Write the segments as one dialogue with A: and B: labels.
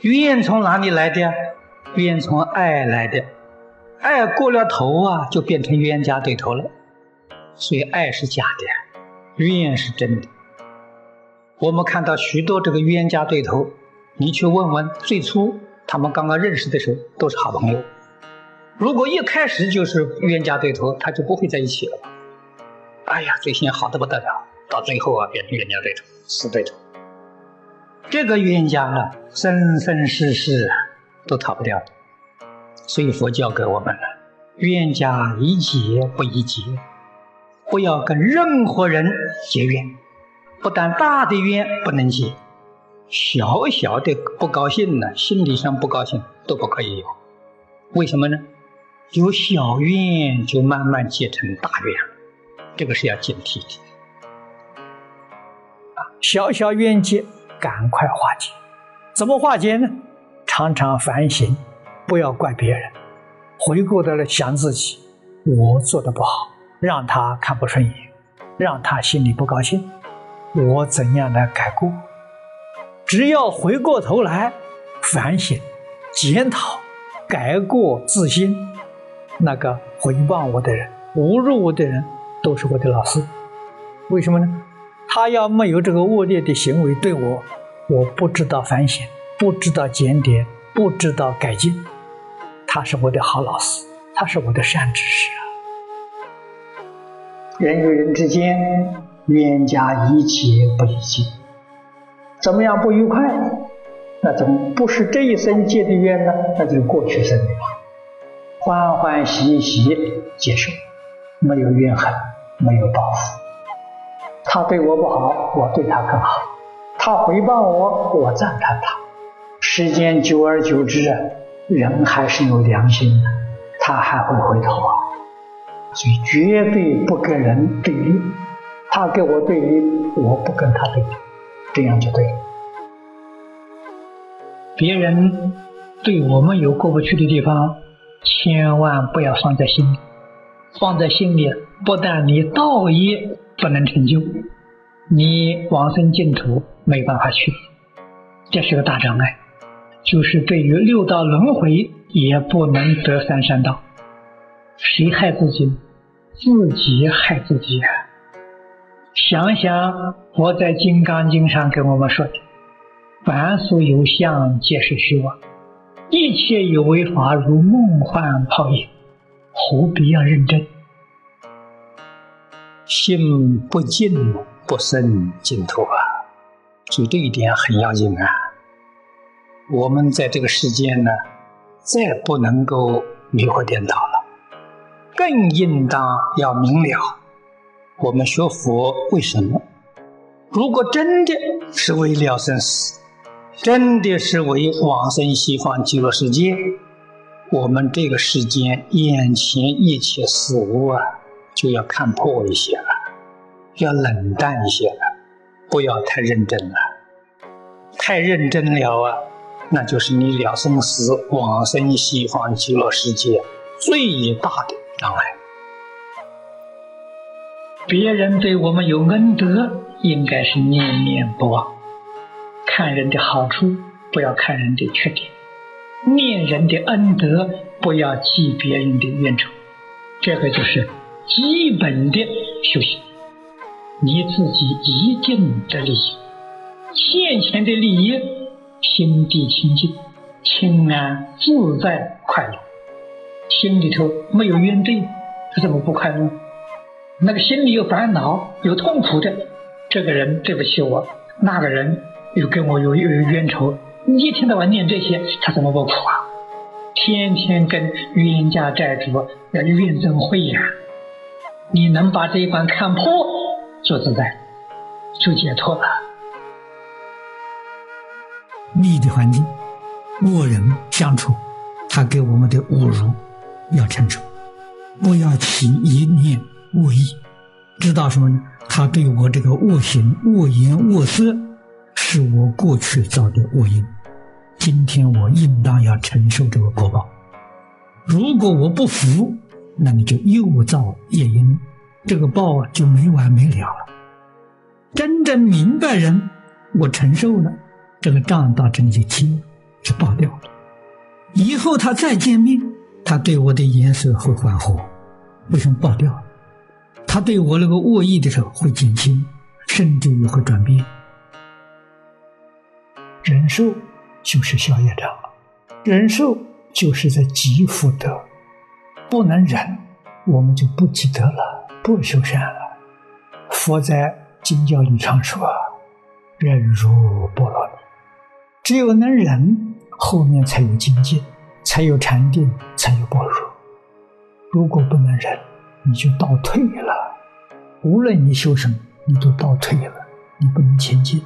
A: 怨从哪里来的？怨从爱来的，爱过了头啊，就变成冤家对头了。所以爱是假的，怨是真的。我们看到许多这个冤家对头，你去问问，最初他们刚刚认识的时候都是好朋友。如果一开始就是冤家对头，他就不会在一起了。哎呀，最先好的不得了，到最后啊，变成冤家对头、死对头。这个冤家啊，生生世世都逃不掉的。所以佛教给我们了：冤家宜解不宜结，不要跟任何人结怨。不但大的冤不能结，小小的不高兴呢，心理上不高兴都不可以有。为什么呢？有小怨就慢慢结成大怨，这个是要警惕的。小小怨结赶快化解，怎么化解呢？常常反省，不要怪别人，回过头来想自己，我做的不好，让他看不顺眼，让他心里不高兴，我怎样来改过？只要回过头来反省、检讨、改过自新。那个回报我的人、侮辱我的人，都是我的老师。为什么呢？他要没有这个恶劣的行为对我，我不知道反省，不知道检点，不知道改进，他是我的好老师，他是我的善知识啊。人与人之间，冤家宜解不宜结，怎么样不愉快？那怎么不是这一生结的冤呢？那就是过去生的了。欢欢喜喜接受，没有怨恨，没有报复。他对我不好，我对他更好；他回报我，我赞叹他。时间久而久之，人还是有良心的，他还会回头啊。所以绝对不跟人对立，他跟我对立，我不跟他对立，这样就对了。别人对我们有过不去的地方。千万不要放在心里，放在心里，不但你道业不能成就，你往生净土没办法去，这是个大障碍。就是对于六道轮回也不能得三善道，谁害自己？自己害自己啊！想想我在《金刚经》上跟我们说的：“凡所有相，皆是虚妄。”一切有为法，如梦幻泡影，何必要认真？心不净，不生净土啊！所以这一点很要紧啊！我们在这个世间呢，再不能够迷惑颠倒了，更应当要明了。我们学佛为什么？如果真的是为了生死。真的是为往生西方极乐世界，我们这个世间眼前一切事物啊，就要看破一些了，要冷淡一些了，不要太认真了。太认真了啊，那就是你了生死、往生西方极乐世界最大的障碍。别人对我们有恩德，应该是念念不忘。看人的好处，不要看人的缺点；念人的恩德，不要记别人的冤仇。这个就是基本的修行。你自己一定的利益，现前的利益，心地清净、清安、自在、快乐，心里头没有怨怼，他怎么不快乐？那个心里有烦恼、有痛苦的，这个人对不起我，那个人。又跟我有有冤仇，你一天到晚念这些，他怎么不苦啊？天天跟冤家债主要怨憎会呀！你能把这一关看破，就自在，就解脱了。逆的环境，恶人相处，他给我们的侮辱要承受，不要起一念恶意，知道什么呢？他对我这个恶行、恶言、恶色。是我过去造的恶因，今天我应当要承受这个果报。如果我不服，那你就又造业因，这个报啊就没完没了了。真正明白人，我承受了，这个账到这里就清，是爆掉了。以后他再见面，他对我的颜色会缓和，为什么爆掉？他对我那个恶意的时候会减轻，甚至于会转变。忍受就是消业障，忍受就是在积福德。不能忍，我们就不积德了，不修善了。佛在经教里常说：“忍辱波罗蜜。”只有能忍，后面才有精进，才有禅定，才有般若。如果不能忍，你就倒退了。无论你修什么，你都倒退了，你不能前进。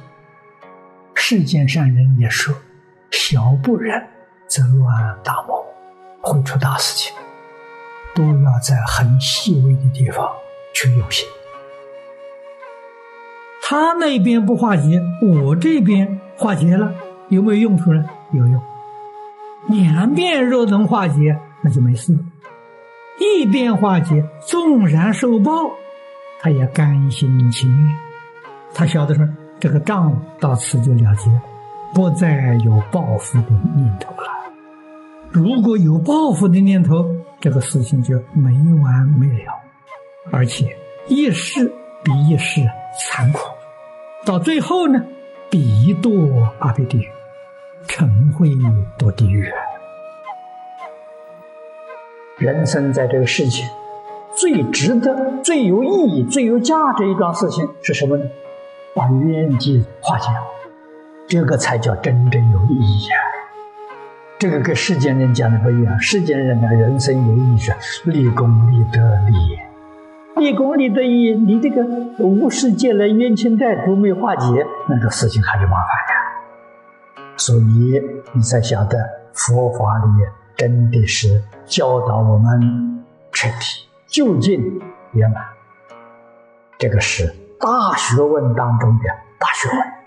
A: 世间善人也说：“小不忍则乱大谋，会出大事情。”都要在很细微的地方去用心。他那边不化解，我这边化解了，有没有用处呢？有用。两边若能化解，那就没事。一边化解，纵然受报，他也甘心情愿。他晓得说，这个账到此就了结，不再有报复的念头了。如果有报复的念头，这个事情就没完没了，而且一世比一世残酷，到最后呢，必堕阿鼻地狱，成会堕地狱。人生在这个世界，最值得、最有意义、最有价值一桩事情是什么呢？把冤结化解，这个才叫真正有意义啊！这个跟世间人讲的不一样。世间人的人生有意义是立功立德立业，立功立德立业，你这个无世界来冤亲债主没化解，那个事情还是麻烦呀。所以你才晓得佛法里面真的是教导我们彻底究竟圆满，这个是大学问当中的大学问。